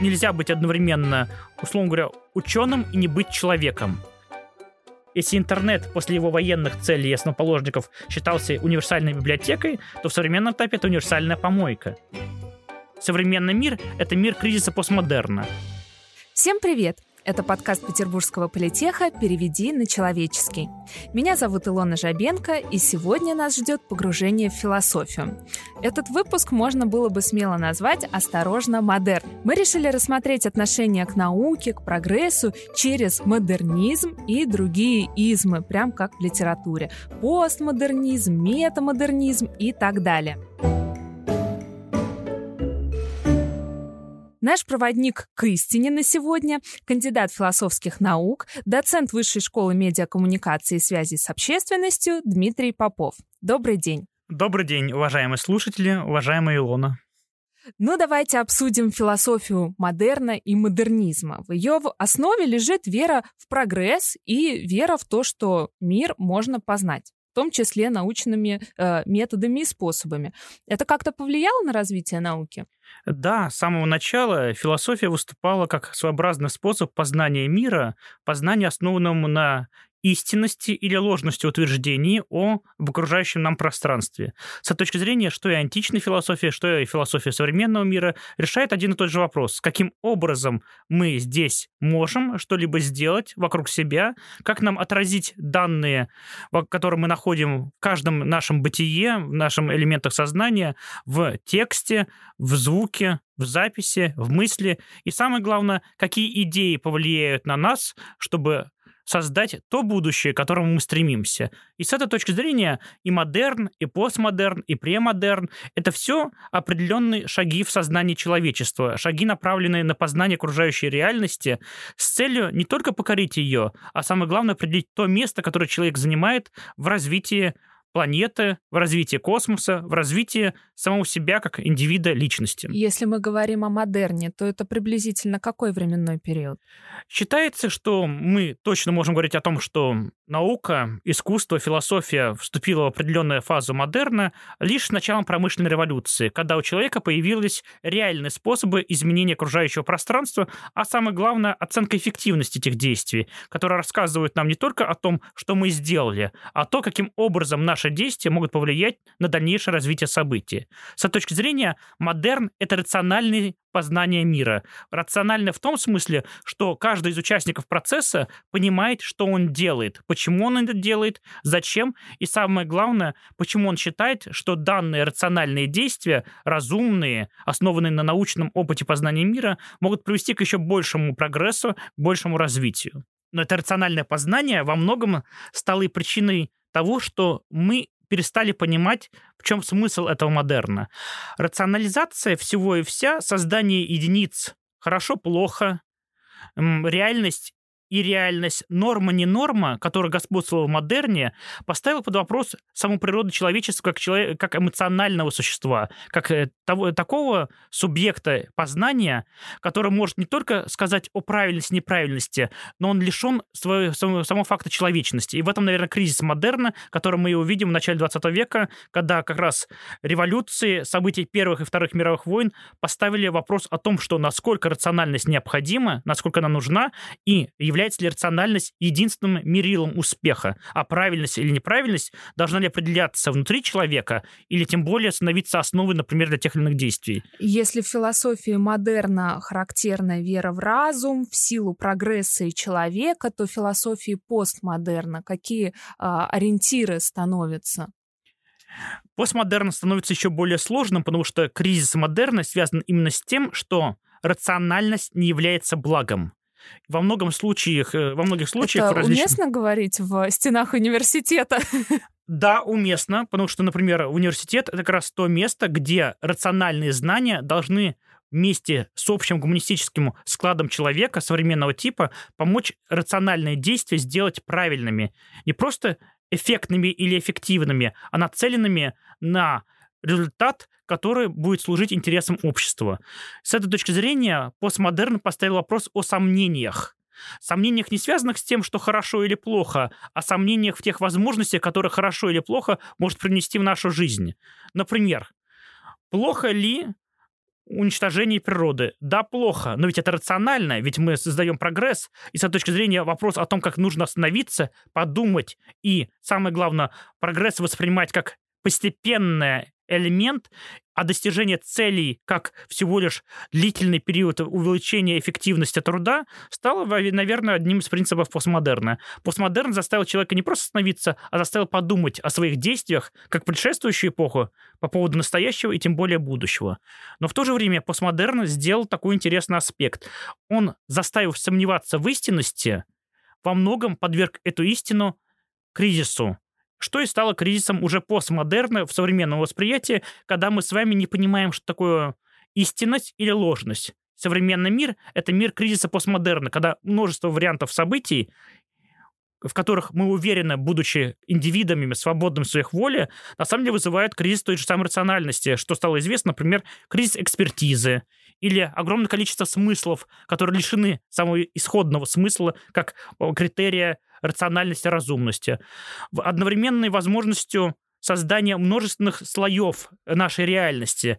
нельзя быть одновременно, условно говоря, ученым и не быть человеком. Если интернет после его военных целей и основоположников считался универсальной библиотекой, то в современном этапе это универсальная помойка. Современный мир — это мир кризиса постмодерна. Всем привет! Это подкаст Петербургского политеха «Переведи на человеческий». Меня зовут Илона Жабенко, и сегодня нас ждет погружение в философию. Этот выпуск можно было бы смело назвать «Осторожно, модерн». Мы решили рассмотреть отношение к науке, к прогрессу через модернизм и другие измы, прям как в литературе. Постмодернизм, метамодернизм и так далее. Наш проводник к истине на сегодня – кандидат философских наук, доцент Высшей школы медиакоммуникации и связи с общественностью Дмитрий Попов. Добрый день. Добрый день, уважаемые слушатели, уважаемая Илона. Ну, давайте обсудим философию модерна и модернизма. В ее основе лежит вера в прогресс и вера в то, что мир можно познать том числе научными э, методами и способами. Это как-то повлияло на развитие науки? Да, с самого начала философия выступала как своеобразный способ познания мира, познания, основанному на истинности или ложности утверждений о об окружающем нам пространстве. С точки зрения, что и античная философия, что и философия современного мира решает один и тот же вопрос. Каким образом мы здесь можем что-либо сделать вокруг себя, как нам отразить данные, которые мы находим в каждом нашем бытие, в нашем элементах сознания, в тексте, в звуке, в записи, в мысли. И самое главное, какие идеи повлияют на нас, чтобы создать то будущее, к которому мы стремимся. И с этой точки зрения и модерн, и постмодерн, и премодерн — это все определенные шаги в сознании человечества, шаги, направленные на познание окружающей реальности с целью не только покорить ее, а самое главное — определить то место, которое человек занимает в развитии планеты, в развитии космоса, в развитии самого себя как индивида личности. Если мы говорим о модерне, то это приблизительно какой временной период? Считается, что мы точно можем говорить о том, что наука, искусство, философия вступила в определенную фазу модерна лишь с началом промышленной революции, когда у человека появились реальные способы изменения окружающего пространства, а самое главное, оценка эффективности этих действий, которые рассказывают нам не только о том, что мы сделали, а то, каким образом наш наши действия могут повлиять на дальнейшее развитие событий. С точки зрения, модерн — это рациональное познание мира. Рационально в том смысле, что каждый из участников процесса понимает, что он делает, почему он это делает, зачем, и самое главное, почему он считает, что данные рациональные действия, разумные, основанные на научном опыте познания мира, могут привести к еще большему прогрессу, большему развитию. Но это рациональное познание во многом стало и причиной того, что мы перестали понимать, в чем смысл этого модерна. Рационализация всего и вся, создание единиц хорошо-плохо, реальность и реальность норма не норма, которая господствовала в модерне, поставила под вопрос саму природу человечества как, человек, как эмоционального существа, как э, того, такого субъекта познания, который может не только сказать о правильности, неправильности, но он лишен своего, самого, самого факта человечности. И в этом, наверное, кризис модерна, который мы увидим в начале 20 века, когда как раз революции, события Первых и Вторых мировых войн поставили вопрос о том, что насколько рациональность необходима, насколько она нужна, и является является ли рациональность единственным мерилом успеха, а правильность или неправильность должна ли определяться внутри человека или тем более становиться основой, например, для тех или иных действий. Если в философии модерна характерна вера в разум, в силу прогресса и человека, то в философии постмодерна какие э, ориентиры становятся? Постмодерн становится еще более сложным, потому что кризис модерна связан именно с тем, что рациональность не является благом. Во многом случаях, э, во многих случаях... Это различных... уместно говорить в стенах университета? Да, уместно, потому что, например, университет — это как раз то место, где рациональные знания должны вместе с общим гуманистическим складом человека современного типа помочь рациональные действия сделать правильными. Не просто эффектными или эффективными, а нацеленными на результат, который будет служить интересам общества. С этой точки зрения постмодерн поставил вопрос о сомнениях. Сомнениях не связанных с тем, что хорошо или плохо, а сомнениях в тех возможностях, которые хорошо или плохо может принести в нашу жизнь. Например, плохо ли уничтожении природы. Да, плохо, но ведь это рационально, ведь мы создаем прогресс, и с точки зрения вопрос о том, как нужно остановиться, подумать и, самое главное, прогресс воспринимать как постепенное элемент, а достижение целей как всего лишь длительный период увеличения эффективности труда стало, наверное, одним из принципов постмодерна. Постмодерн заставил человека не просто остановиться, а заставил подумать о своих действиях, как предшествующую эпоху, по поводу настоящего и тем более будущего. Но в то же время постмодерн сделал такой интересный аспект. Он, заставив сомневаться в истинности, во многом подверг эту истину кризису, что и стало кризисом уже постмодерна в современном восприятии, когда мы с вами не понимаем, что такое истинность или ложность. Современный мир — это мир кризиса постмодерна, когда множество вариантов событий, в которых мы уверены, будучи индивидами, свободными в своих воле, на самом деле вызывают кризис той же самой рациональности, что стало известно, например, кризис экспертизы или огромное количество смыслов, которые лишены самого исходного смысла как критерия рациональности, разумности, одновременной возможностью создания множественных слоев нашей реальности.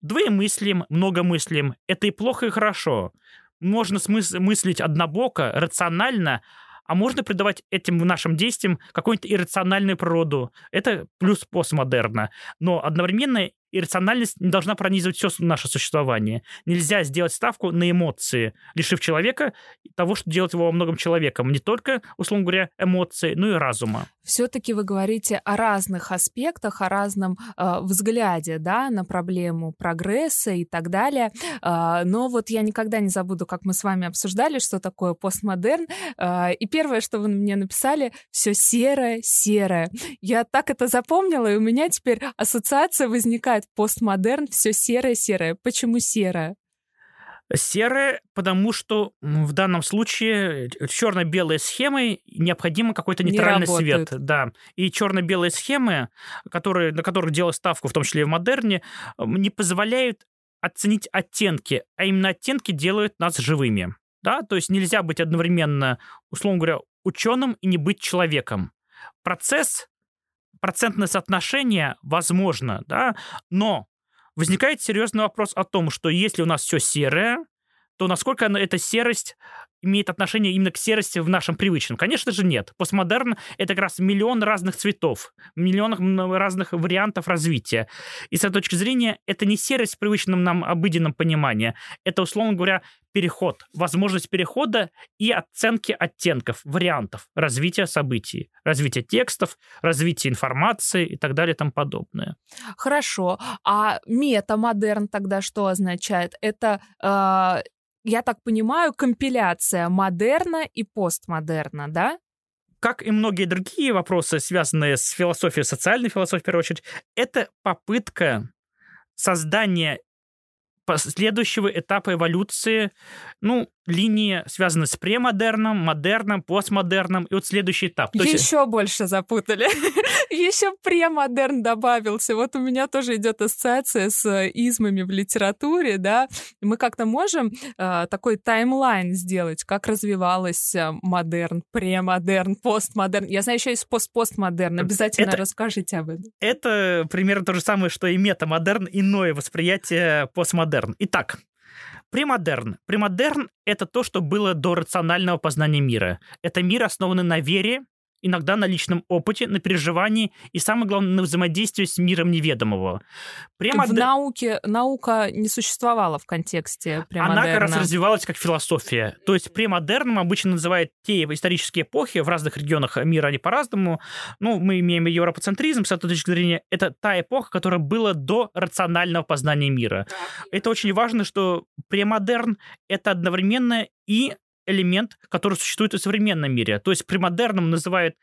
Двоемыслием, многомыслием – это и плохо, и хорошо. Можно смыс- мыслить однобоко, рационально, а можно придавать этим нашим действиям какую-нибудь иррациональную природу. Это плюс постмодерна. Но одновременно иррациональность не должна пронизывать все наше существование. Нельзя сделать ставку на эмоции, лишив человека того, что делает его во многом человеком. Не только, условно говоря, эмоции, но и разума. Все-таки вы говорите о разных аспектах, о разном э, взгляде да, на проблему прогресса и так далее. Э, но вот я никогда не забуду, как мы с вами обсуждали, что такое постмодерн. Э, и первое, что вы мне написали, все серое, серое. Я так это запомнила, и у меня теперь ассоциация возникает называют постмодерн все серое-серое. Почему серое? Серое, потому что в данном случае э, черно-белые схемы необходимо какой-то нейтральный свет. Да. И черно-белые схемы, которые, на которых делают ставку, в том числе и в модерне, не позволяют оценить оттенки, а именно оттенки делают нас живыми. Да? То есть нельзя быть одновременно, условно говоря, ученым и не быть человеком. Процесс процентное соотношение возможно, да, но возникает серьезный вопрос о том, что если у нас все серое, то насколько эта серость имеет отношение именно к серости в нашем привычном? Конечно же, нет. Постмодерн — это как раз миллион разных цветов, миллион разных вариантов развития. И с этой точки зрения это не серость в привычном нам обыденном понимании. Это, условно говоря, переход, возможность перехода и оценки оттенков, вариантов развития событий, развития текстов, развития информации и так далее и тому подобное. Хорошо. А метамодерн тогда что означает? Это э, я так понимаю, компиляция модерна и постмодерна, да? Как и многие другие вопросы, связанные с философией, социальной философией, в первую очередь, это попытка создания следующего этапа эволюции, ну, линии связаны с премодерном, модерном, постмодерном, и вот следующий этап. То Еще есть... больше запутали. Еще премодерн добавился. Вот у меня тоже идет ассоциация с измами в литературе, да. Мы как-то можем э, такой таймлайн сделать, как развивалась э, модерн, премодерн, постмодерн. Я знаю, еще есть пост-постмодерн. Обязательно это, расскажите об этом. Это примерно то же самое, что и метамодерн, иное восприятие постмодерн. Итак, Премодерн. Премодерн — это то, что было до рационального познания мира. Это мир, основанный на вере, иногда на личном опыте, на переживании и, самое главное, на взаимодействии с миром неведомого. Прямо в д... науке наука не существовала в контексте премодерна. Она как раз развивалась как философия. То есть премодерном обычно называют те исторические эпохи, в разных регионах мира они по-разному. Ну, мы имеем европоцентризм, с этой точки зрения, это та эпоха, которая была до рационального познания мира. Это очень важно, что премодерн — это одновременно и элемент, который существует и в современном мире. То есть премодерном называют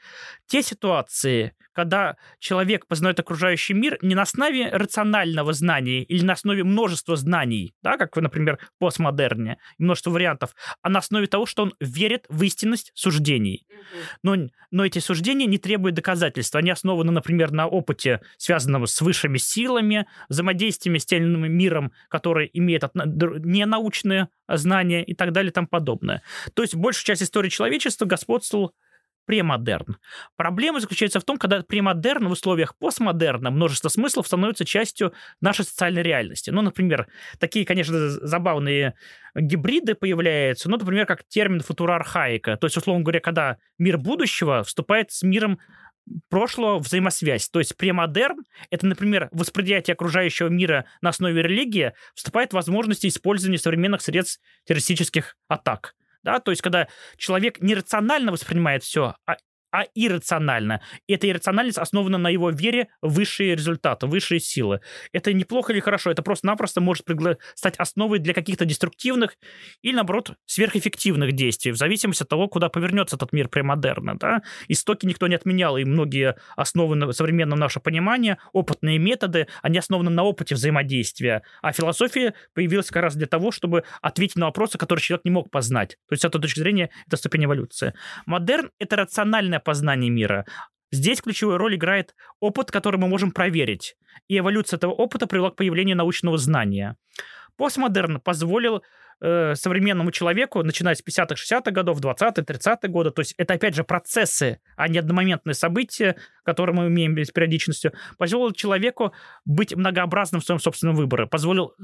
те ситуации, когда человек познает окружающий мир не на основе рационального знания или на основе множества знаний, да, как, например, постмодерне, множество вариантов, а на основе того, что он верит в истинность суждений. Но, но эти суждения не требуют доказательств. Они основаны, например, на опыте, связанном с высшими силами, взаимодействиями с тем миром, который имеет ненаучные знания и так далее и тому подобное. То есть большая часть истории человечества господствовал премодерн. Проблема заключается в том, когда премодерн в условиях постмодерна множество смыслов становится частью нашей социальной реальности. Ну, например, такие, конечно, забавные гибриды появляются, ну, например, как термин футурархаика. То есть, условно говоря, когда мир будущего вступает с миром прошлого взаимосвязь. То есть премодерн — это, например, восприятие окружающего мира на основе религии, вступает в возможности использования современных средств террористических атак да, то есть когда человек нерационально воспринимает все, а а иррационально. И эта иррациональность основана на его вере в высшие результаты, высшие силы. Это неплохо или хорошо, это просто-напросто может пригла- стать основой для каких-то деструктивных или, наоборот, сверхэффективных действий, в зависимости от того, куда повернется этот мир премодерна. Да? Истоки никто не отменял, и многие основы на современном наше понимание, опытные методы, они основаны на опыте взаимодействия. А философия появилась как раз для того, чтобы ответить на вопросы, которые человек не мог познать. То есть, с этой точки зрения, это ступень эволюции. Модерн — это рациональная познание мира. Здесь ключевую роль играет опыт, который мы можем проверить. И эволюция этого опыта привела к появлению научного знания. Постмодерн позволил э, современному человеку, начиная с 50-х, 60-х годов, 20-х, 30-х годы, то есть это, опять же, процессы, а не одномоментные события, которые мы имеем с периодичностью, позволил человеку быть многообразным в своем собственном выборе, позволил э,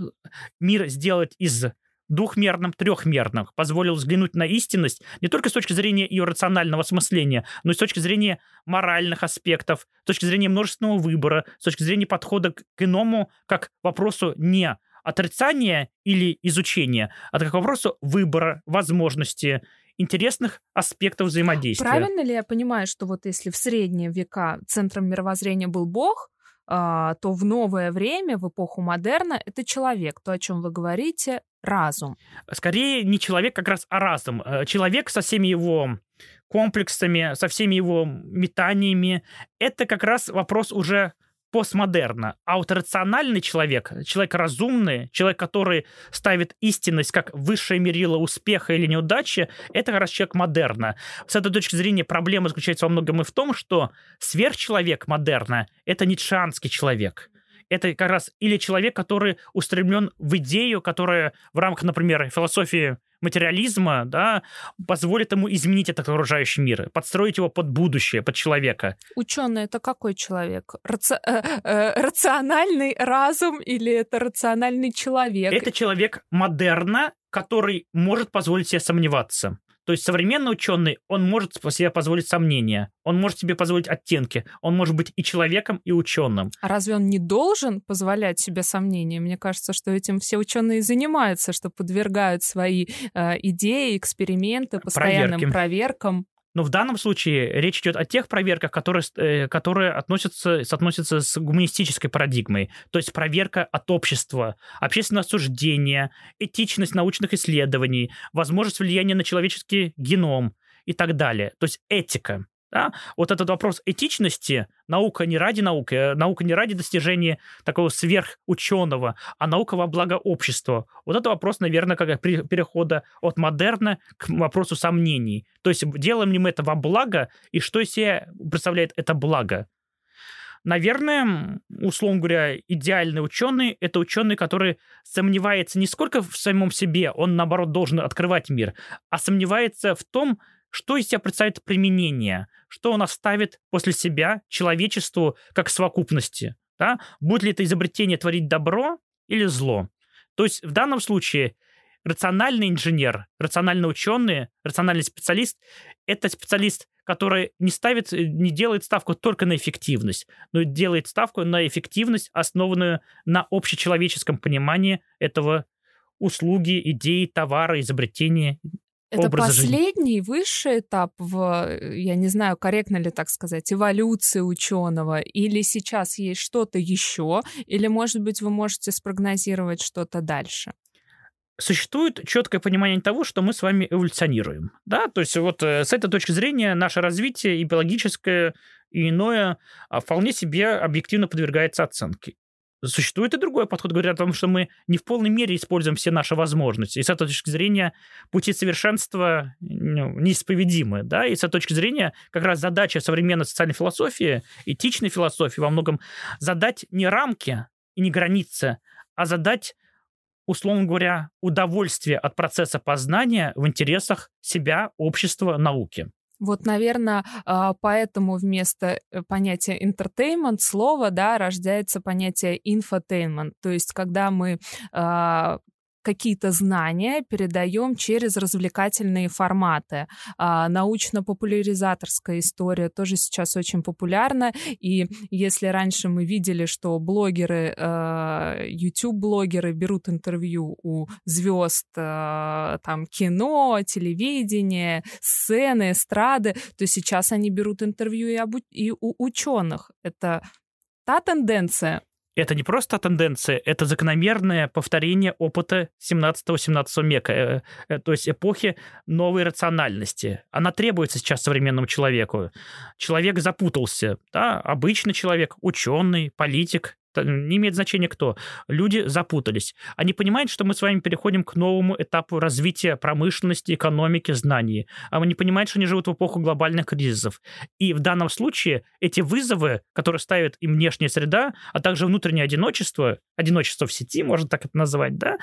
мир сделать из двухмерным, трехмерным, позволил взглянуть на истинность не только с точки зрения ее рационального осмысления, но и с точки зрения моральных аспектов, с точки зрения множественного выбора, с точки зрения подхода к иному как вопросу не отрицания или изучения, а как вопросу выбора, возможности, интересных аспектов взаимодействия. Правильно ли я понимаю, что вот если в средние века центром мировоззрения был Бог, а, то в новое время, в эпоху модерна, это человек, то, о чем вы говорите, разум. Скорее не человек как раз, а разум. Э, человек со всеми его комплексами, со всеми его метаниями, это как раз вопрос уже постмодерна. А вот рациональный человек, человек разумный, человек, который ставит истинность как высшее мерило успеха или неудачи, это как раз человек модерна. С этой точки зрения проблема заключается во многом и в том, что сверхчеловек модерна — это ницшанский человек это как раз или человек, который устремлен в идею, которая в рамках, например, философии материализма, да, позволит ему изменить этот окружающий мир, подстроить его под будущее, под человека. Ученый это какой человек? Раци... Э, э, рациональный разум или это рациональный человек? Это человек модерна, который может позволить себе сомневаться. То есть современный ученый, он может себе позволить сомнения, он может себе позволить оттенки, он может быть и человеком, и ученым. А разве он не должен позволять себе сомнения? Мне кажется, что этим все ученые занимаются, что подвергают свои э, идеи, эксперименты постоянным Проверки. проверкам. Но в данном случае речь идет о тех проверках, которые, э, которые относятся, соотносятся с гуманистической парадигмой. То есть проверка от общества, общественное осуждение, этичность научных исследований, возможность влияния на человеческий геном и так далее. То есть этика. Да? Вот этот вопрос этичности, наука не ради науки, э, наука не ради достижения такого сверхученого, а наука во благо общества. Вот это вопрос, наверное, как перехода от модерна к вопросу сомнений. То есть делаем ли мы это во благо, и что из себя представляет это благо? Наверное, условно говоря, идеальный ученый — это ученый, который сомневается не сколько в самом себе, он, наоборот, должен открывать мир, а сомневается в том, что из себя представляет применение, что он оставит после себя человечеству как совокупности. Да? Будет ли это изобретение творить добро или зло? То есть в данном случае рациональный инженер, рациональный ученый, рациональный специалист — это специалист, который не ставит, не делает ставку только на эффективность, но делает ставку на эффективность, основанную на общечеловеческом понимании этого услуги, идеи, товара, изобретения это последний жизни. высший этап в, я не знаю, корректно ли так сказать, эволюции ученого, или сейчас есть что-то еще, или, может быть, вы можете спрогнозировать что-то дальше? Существует четкое понимание того, что мы с вами эволюционируем. Да? То есть вот э, с этой точки зрения наше развитие и биологическое, и иное а, вполне себе объективно подвергается оценке. Существует и другой подход, говорит о том, что мы не в полной мере используем все наши возможности. И с этой точки зрения пути совершенства ну, неисповедимы. Да? И с этой точки зрения как раз задача современной социальной философии, этичной философии во многом задать не рамки и не границы, а задать условно говоря, удовольствие от процесса познания в интересах себя, общества, науки. Вот, наверное, а, поэтому вместо э, понятия entertainment слова, да, рождается понятие infotainment. То есть, когда мы а, какие-то знания передаем через развлекательные форматы. А, научно-популяризаторская история тоже сейчас очень популярна. И если раньше мы видели, что блогеры, YouTube-блогеры берут интервью у звезд э, там кино, телевидения, сцены, эстрады, то сейчас они берут интервью и у ученых. Это та тенденция, это не просто тенденция, это закономерное повторение опыта 17-18 века, э, э, то есть эпохи новой рациональности. Она требуется сейчас современному человеку. Человек запутался, да, обычный человек, ученый, политик, не имеет значения кто. Люди запутались. Они понимают, что мы с вами переходим к новому этапу развития промышленности, экономики, знаний. А они понимают, что они живут в эпоху глобальных кризисов. И в данном случае эти вызовы, которые ставит им внешняя среда, а также внутреннее одиночество, одиночество в сети, можно так это назвать, да,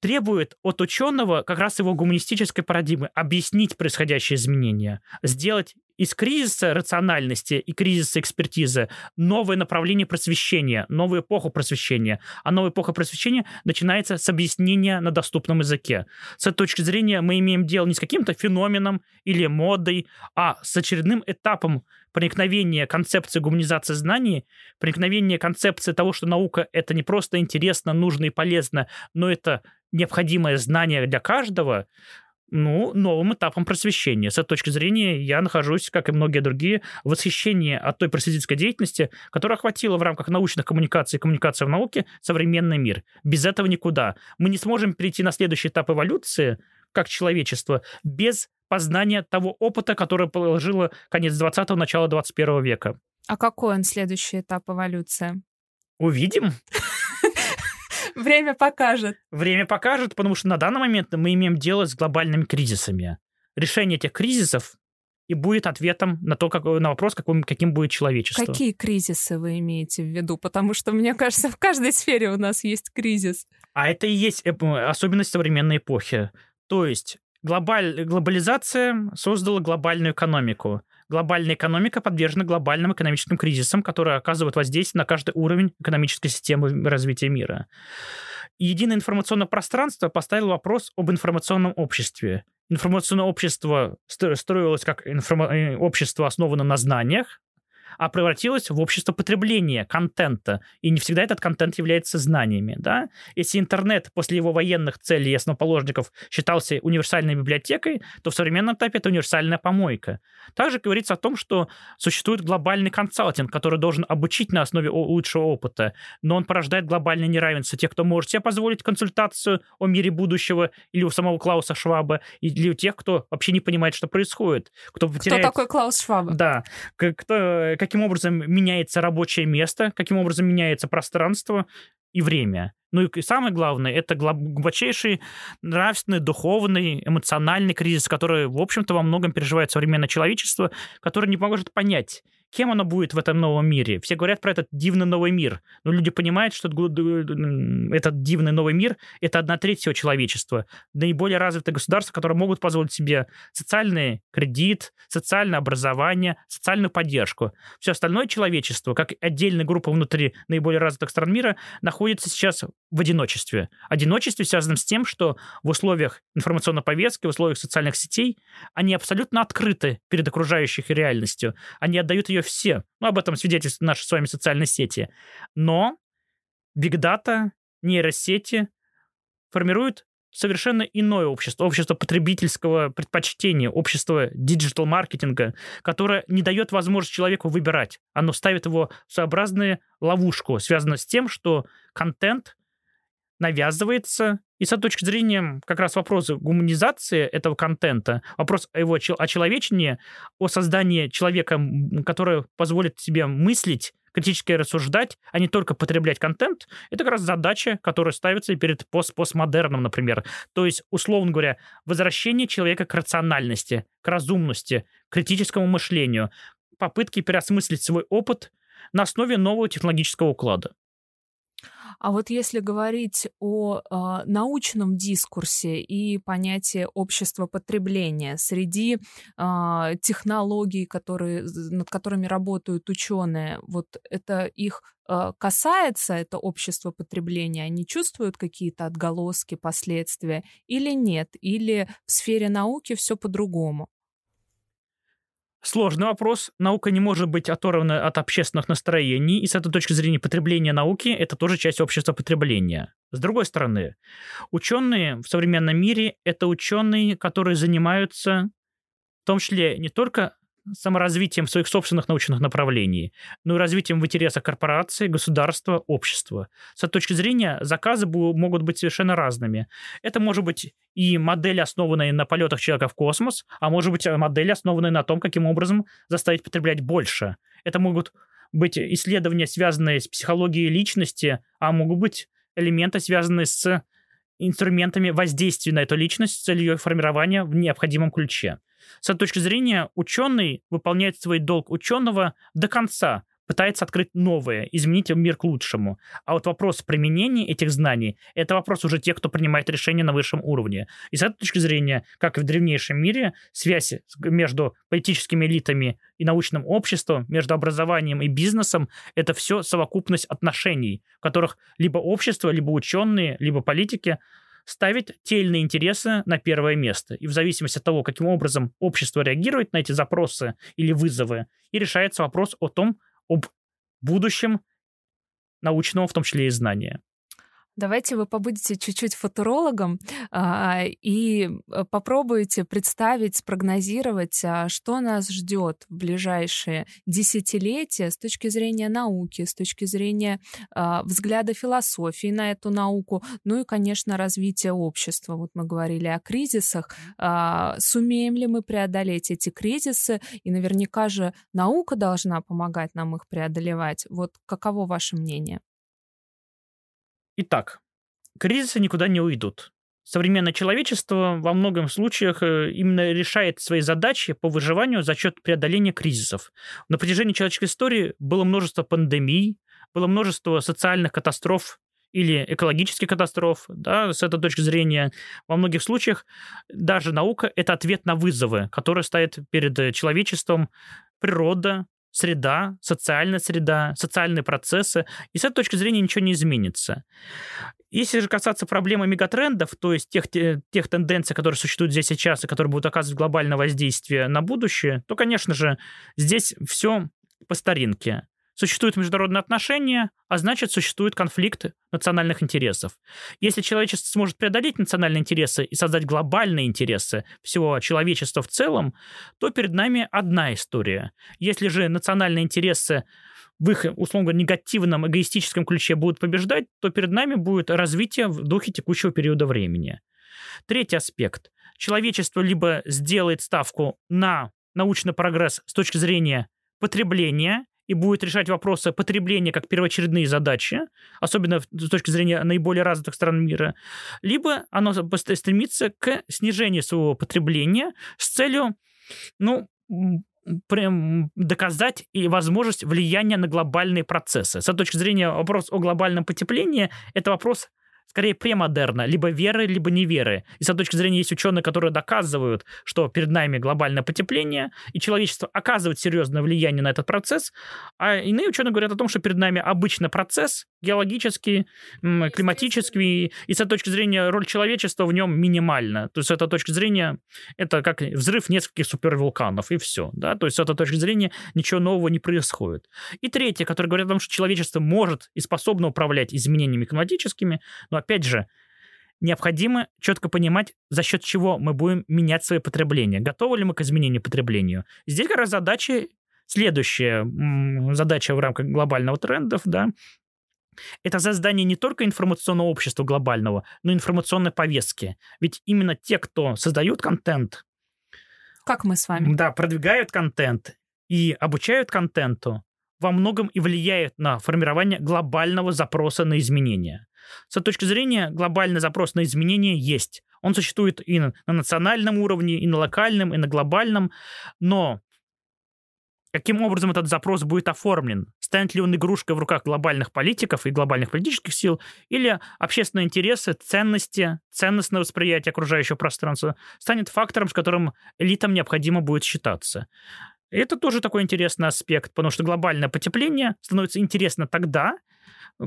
требует от ученого как раз его гуманистической парадигмы объяснить происходящие изменения, сделать из кризиса рациональности и кризиса экспертизы новое направление просвещения, новую эпоху просвещения. А новая эпоха просвещения начинается с объяснения на доступном языке. С этой точки зрения мы имеем дело не с каким-то феноменом или модой, а с очередным этапом проникновения концепции гуманизации знаний, проникновения концепции того, что наука — это не просто интересно, нужно и полезно, но это необходимое знание для каждого, ну, новым этапом просвещения. С этой точки зрения я нахожусь, как и многие другие, в восхищении от той просветительской деятельности, которая охватила в рамках научных коммуникаций и коммуникации в науке современный мир. Без этого никуда. Мы не сможем перейти на следующий этап эволюции, как человечество, без познания того опыта, который положило конец 20-го, начало 21 века. А какой он следующий этап эволюции? Увидим. Время покажет. Время покажет, потому что на данный момент мы имеем дело с глобальными кризисами. Решение этих кризисов и будет ответом на, то, как, на вопрос, каким, каким будет человечество. Какие кризисы вы имеете в виду? Потому что, мне кажется, в каждой сфере у нас есть кризис. А это и есть особенность современной эпохи. То есть глобаль, глобализация создала глобальную экономику глобальная экономика подвержена глобальным экономическим кризисам, которые оказывают воздействие на каждый уровень экономической системы развития мира. Единое информационное пространство поставило вопрос об информационном обществе. Информационное общество строилось как информа- э, общество, основанное на знаниях, а превратилось в общество потребления контента. И не всегда этот контент является знаниями. Да? Если интернет после его военных целей и основоположников считался универсальной библиотекой, то в современном этапе это универсальная помойка. Также говорится о том, что существует глобальный консалтинг, который должен обучить на основе лучшего опыта, но он порождает глобальное неравенство. Те, кто может себе позволить консультацию о мире будущего, или у самого Клауса Шваба, или у тех, кто вообще не понимает, что происходит. Кто, потеряет... кто такой Клаус Шваба? Да. Кто, каким образом меняется рабочее место, каким образом меняется пространство и время. Ну и самое главное, это глубочайший нравственный, духовный, эмоциональный кризис, который, в общем-то, во многом переживает современное человечество, которое не может понять, кем оно будет в этом новом мире. Все говорят про этот дивный новый мир, но люди понимают, что этот дивный новый мир — это одна треть всего человечества. Наиболее развитые государства, которые могут позволить себе социальный кредит, социальное образование, социальную поддержку. Все остальное человечество, как отдельная группа внутри наиболее развитых стран мира, находится сейчас в одиночестве. Одиночестве связано с тем, что в условиях информационной повестки, в условиях социальных сетей, они абсолютно открыты перед окружающей реальностью. Они отдают ее все. Ну, об этом свидетельствуют наши с вами социальные сети. Но бигдата, нейросети формируют совершенно иное общество, общество потребительского предпочтения, общество диджитал-маркетинга, которое не дает возможность человеку выбирать. Оно ставит его в своеобразную ловушку, связанную с тем, что контент навязывается. И с этой точки зрения как раз вопрос гуманизации этого контента, вопрос о его очеловечении, о создании человека, который позволит себе мыслить, критически рассуждать, а не только потреблять контент, это как раз задача, которая ставится перед пост постмодерном, например. То есть, условно говоря, возвращение человека к рациональности, к разумности, к критическому мышлению, попытки переосмыслить свой опыт на основе нового технологического уклада. А вот если говорить о э, научном дискурсе и понятии общества потребления среди э, технологий, которые, над которыми работают ученые, вот это их э, касается, это общество потребления, они чувствуют какие-то отголоски, последствия или нет? Или в сфере науки все по-другому? Сложный вопрос. Наука не может быть оторвана от общественных настроений, и с этой точки зрения потребление науки – это тоже часть общества потребления. С другой стороны, ученые в современном мире – это ученые, которые занимаются в том числе не только саморазвитием своих собственных научных направлений, но и развитием в интересах корпорации, государства, общества. С этой точки зрения заказы могут быть совершенно разными. Это может быть и модель, основанная на полетах человека в космос, а может быть модель, основанная на том, каким образом заставить потреблять больше. Это могут быть исследования, связанные с психологией личности, а могут быть элементы, связанные с инструментами воздействия на эту личность с целью формирования в необходимом ключе. С этой точки зрения ученый выполняет свой долг ученого до конца, пытается открыть новое, изменить мир к лучшему. А вот вопрос применения этих знаний – это вопрос уже тех, кто принимает решения на высшем уровне. И с этой точки зрения, как и в древнейшем мире, связь между политическими элитами и научным обществом, между образованием и бизнесом – это все совокупность отношений, в которых либо общество, либо ученые, либо политики – ставить те или иные интересы на первое место. И в зависимости от того, каким образом общество реагирует на эти запросы или вызовы, и решается вопрос о том, об будущем научного, в том числе и знания. Давайте вы побудете чуть-чуть футурологом а, и э, попробуете представить, спрогнозировать, а, что нас ждет в ближайшие десятилетия с точки зрения науки, с точки зрения а, взгляда философии на эту науку, ну и, конечно, развития общества. Вот мы говорили о кризисах. А, сумеем ли мы преодолеть эти кризисы? И наверняка же наука должна помогать нам их преодолевать. Вот каково ваше мнение? Итак, кризисы никуда не уйдут. Современное человечество во многом случаях э, именно решает свои задачи по выживанию за счет преодоления кризисов. На протяжении человеческой истории было множество пандемий, было множество социальных катастроф или экологических катастроф, да, с этой точки зрения, во многих случаях даже наука — это ответ на вызовы, которые стоят перед э, человечеством природа, среда, социальная среда, социальные процессы, и с этой точки зрения ничего не изменится. Если же касаться проблемы мегатрендов, то есть тех, тех тенденций, которые существуют здесь сейчас и которые будут оказывать глобальное воздействие на будущее, то, конечно же, здесь все по старинке. Существуют международные отношения, а значит, существует конфликт национальных интересов. Если человечество сможет преодолеть национальные интересы и создать глобальные интересы всего человечества в целом, то перед нами одна история. Если же национальные интересы в их, условно говоря, негативном, эгоистическом ключе будут побеждать, то перед нами будет развитие в духе текущего периода времени. Третий аспект. Человечество либо сделает ставку на научный прогресс с точки зрения потребления и будет решать вопросы потребления как первоочередные задачи, особенно с точки зрения наиболее развитых стран мира, либо оно стремится к снижению своего потребления с целью, ну, прям доказать и возможность влияния на глобальные процессы. С точки зрения вопрос о глобальном потеплении – это вопрос скорее премодерна, либо веры, либо неверы. И с этой точки зрения есть ученые, которые доказывают, что перед нами глобальное потепление, и человечество оказывает серьезное влияние на этот процесс, а иные ученые говорят о том, что перед нами обычный процесс, геологический, климатический, и с этой точки зрения роль человечества в нем минимальна. То есть с этой точки зрения это как взрыв нескольких супервулканов, и все. Да? То есть с этой точки зрения ничего нового не происходит. И третье, которое говорит о том, что человечество может и способно управлять изменениями климатическими, но опять же, необходимо четко понимать, за счет чего мы будем менять свое потребление. Готовы ли мы к изменению потреблению? Здесь как раз задача следующая задача в рамках глобального трендов, да, это создание не только информационного общества глобального, но и информационной повестки. Ведь именно те, кто создают контент, как мы с вами, да, продвигают контент и обучают контенту, во многом и влияют на формирование глобального запроса на изменения. С этой точки зрения глобальный запрос на изменения есть. Он существует и на национальном уровне, и на локальном, и на глобальном, но каким образом этот запрос будет оформлен. Станет ли он игрушкой в руках глобальных политиков и глобальных политических сил, или общественные интересы, ценности, ценностное восприятие окружающего пространства станет фактором, с которым элитам необходимо будет считаться. Это тоже такой интересный аспект, потому что глобальное потепление становится интересно тогда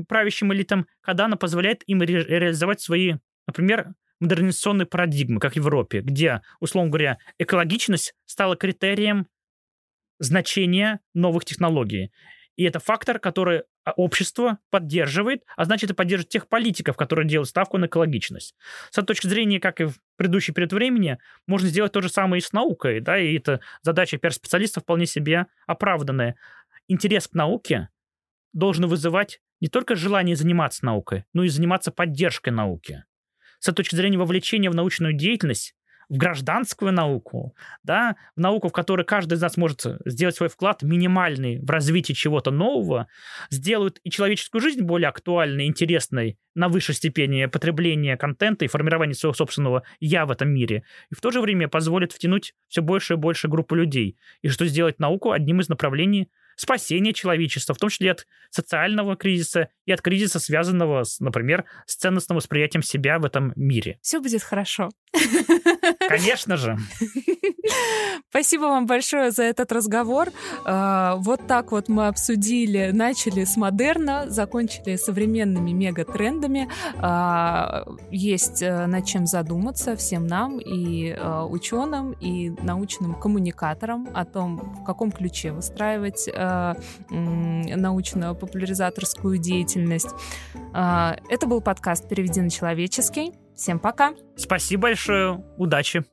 правящим элитам, когда оно позволяет им ре- реализовать свои, например, модернизационные парадигмы, как в Европе, где, условно говоря, экологичность стала критерием значения новых технологий. И это фактор, который а, общество поддерживает, а значит, это поддерживает тех политиков, которые делают ставку на экологичность. С этой точки зрения, как и в предыдущий период времени, можно сделать то же самое и с наукой, да, и это задача пиар-специалистов вполне себе оправданная. Интерес к науке должен вызывать не только желание заниматься наукой, но и заниматься поддержкой науки. С этой точки зрения вовлечения в научную деятельность в гражданскую науку, да, в науку, в которой каждый из нас может сделать свой вклад минимальный в развитие чего-то нового, сделают и человеческую жизнь более актуальной, интересной на высшей степени потребления контента и формирования своего собственного «я» в этом мире, и в то же время позволит втянуть все больше и больше группы людей, и что сделать науку одним из направлений спасения человечества, в том числе от социального кризиса и от кризиса, связанного, с, например, с ценностным восприятием себя в этом мире. Все будет хорошо. Конечно же. Спасибо вам большое за этот разговор. А, вот так вот мы обсудили, начали с модерна, закончили современными мегатрендами. А, есть э, над чем задуматься всем нам и э, ученым, и научным коммуникаторам о том, в каком ключе выстраивать э, научную популяризаторскую деятельность. А, это был подкаст «Переведи на человеческий». Всем пока. Спасибо большое. Удачи.